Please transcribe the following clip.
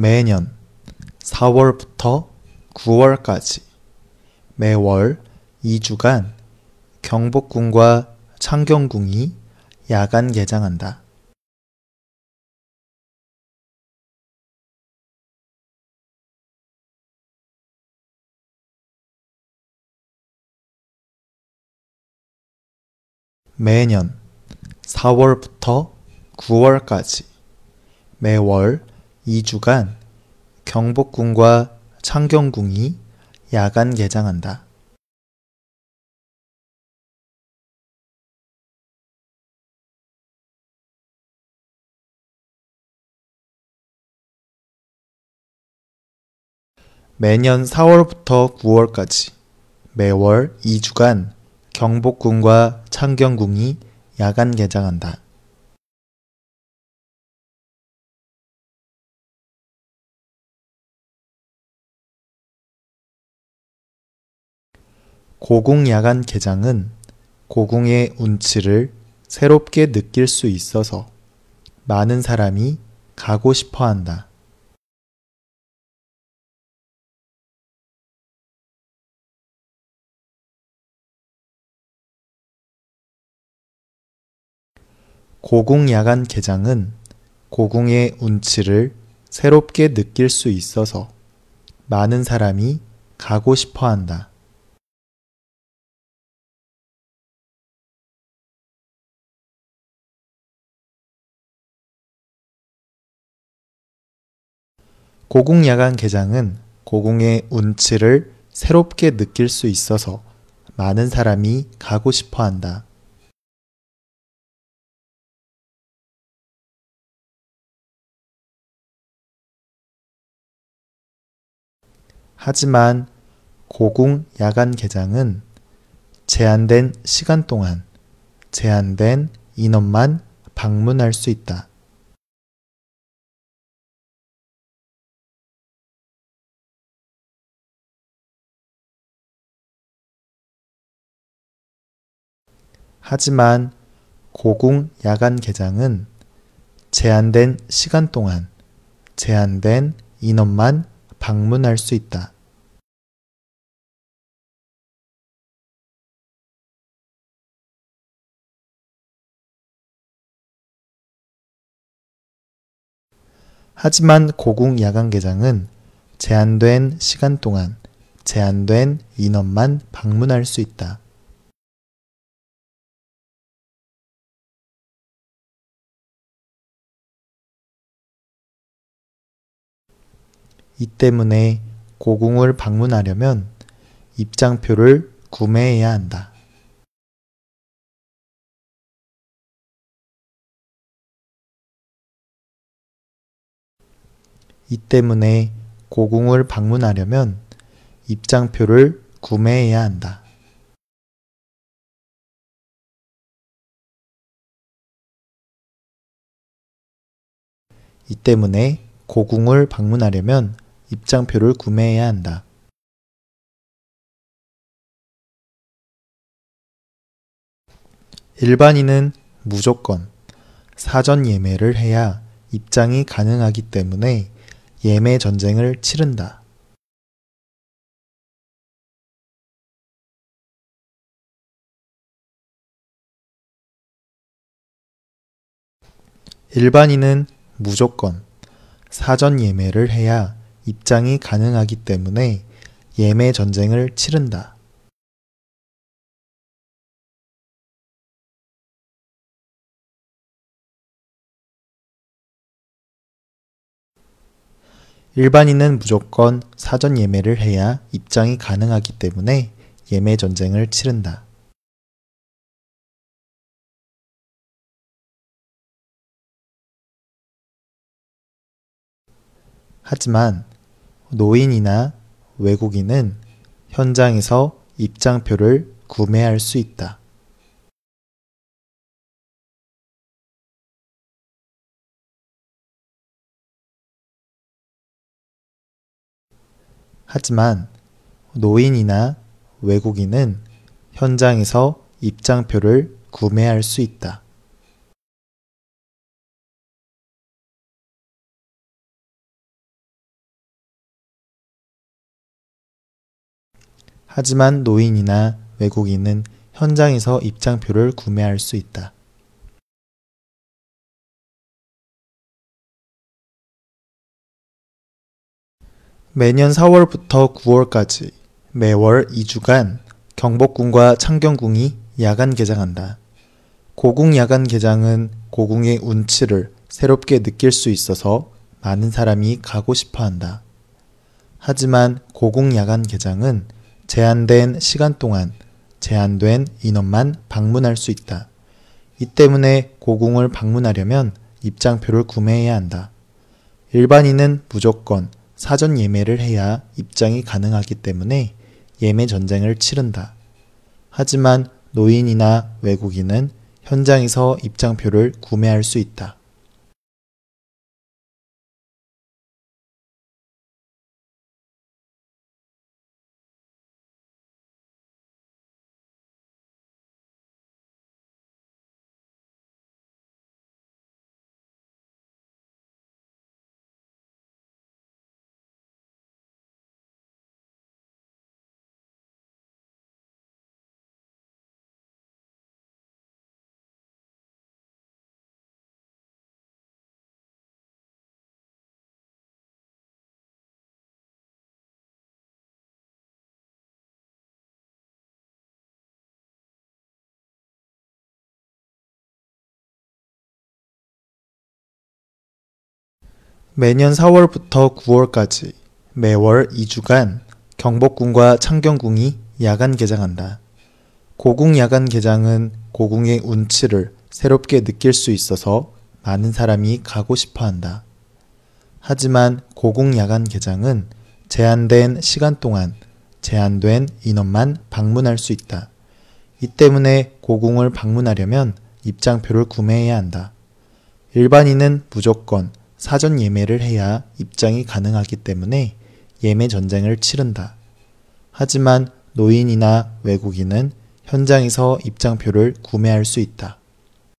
매년 4월부터 9월까지 매월 2주간 경복궁과 창경궁이 야간 개장한다. 매년 4월부터 9월까지 매월 2주간 경복궁과 창경궁이 야간 개장한다. 매년 4월부터 9월까지 매월 2주간 경복궁과 창경궁이 야간 개장한다. 고궁 야간 개장은 고궁의 운치를 새롭게 느낄 수 있어서 많은 사람이 가고 싶어 한다. 고궁 야간 개장은 고궁의 운치를 새롭게 느낄 수 있어서 많은 사람이 가고 싶어 한다. 고궁 야간 개장은 고궁의 운치를 새롭게 느낄 수 있어서 많은 사람이 가고 싶어 한다. 하지만 고궁 야간 개장은 제한된 시간 동안 제한된 인원만 방문할 수 있다. 하지만 고궁 야간 개장은 제한된 시간 동안 제한된 인원만 방문할 수 있다. 하지만 고궁 야간 개장은 제한된 시간 동안 제한된 인원만 방문할 수 있다. 이 때문에 고궁을 방문하려면 입장표를 구매해야 한다. 이 때문에 고궁을 방문하려면 입장표를 구매해야 한다. 이 때문에 고궁을 방문하려면 입장표를 구매해야 한다. 일반인은 무조건 사전 예매를 해야 입장이 가능하기 때문에 예매 전쟁을 치른다. 일반인은 무조건 사전 예매를 해야 입장이 가능하기 때문에 예매 전쟁을 치른다. 일반인은 무조건 사전 예매를 해야 입장이 가능하기 때문에 예매 전쟁을 치른다. 하지만 노인이나 외국인은 현장에서 입장표를 구매할 수 있다. 하지만 노인이나 외국인은 현장에서 입장표를 구매할 수 있다. 하지만 노인이나 외국인은 현장에서 입장표를 구매할 수 있다. 매년 4월부터 9월까지 매월 2주간 경복궁과 창경궁이 야간 개장한다. 고궁 야간 개장은 고궁의 운치를 새롭게 느낄 수 있어서 많은 사람이 가고 싶어 한다. 하지만 고궁 야간 개장은 제한된 시간 동안 제한된 인원만 방문할 수 있다. 이 때문에 고궁을 방문하려면 입장표를 구매해야 한다. 일반인은 무조건 사전 예매를 해야 입장이 가능하기 때문에 예매 전쟁을 치른다. 하지만 노인이나 외국인은 현장에서 입장표를 구매할 수 있다. 매년 4월부터 9월까지 매월 2주간 경복궁과 창경궁이 야간 개장한다. 고궁 야간 개장은 고궁의 운치를 새롭게 느낄 수 있어서 많은 사람이 가고 싶어 한다. 하지만 고궁 야간 개장은 제한된 시간 동안 제한된 인원만 방문할 수 있다. 이 때문에 고궁을 방문하려면 입장표를 구매해야 한다. 일반인은 무조건 사전 예매를 해야 입장이 가능하기 때문에 예매 전쟁을 치른다. 하지만 노인이나 외국인은 현장에서 입장표를 구매할 수 있다.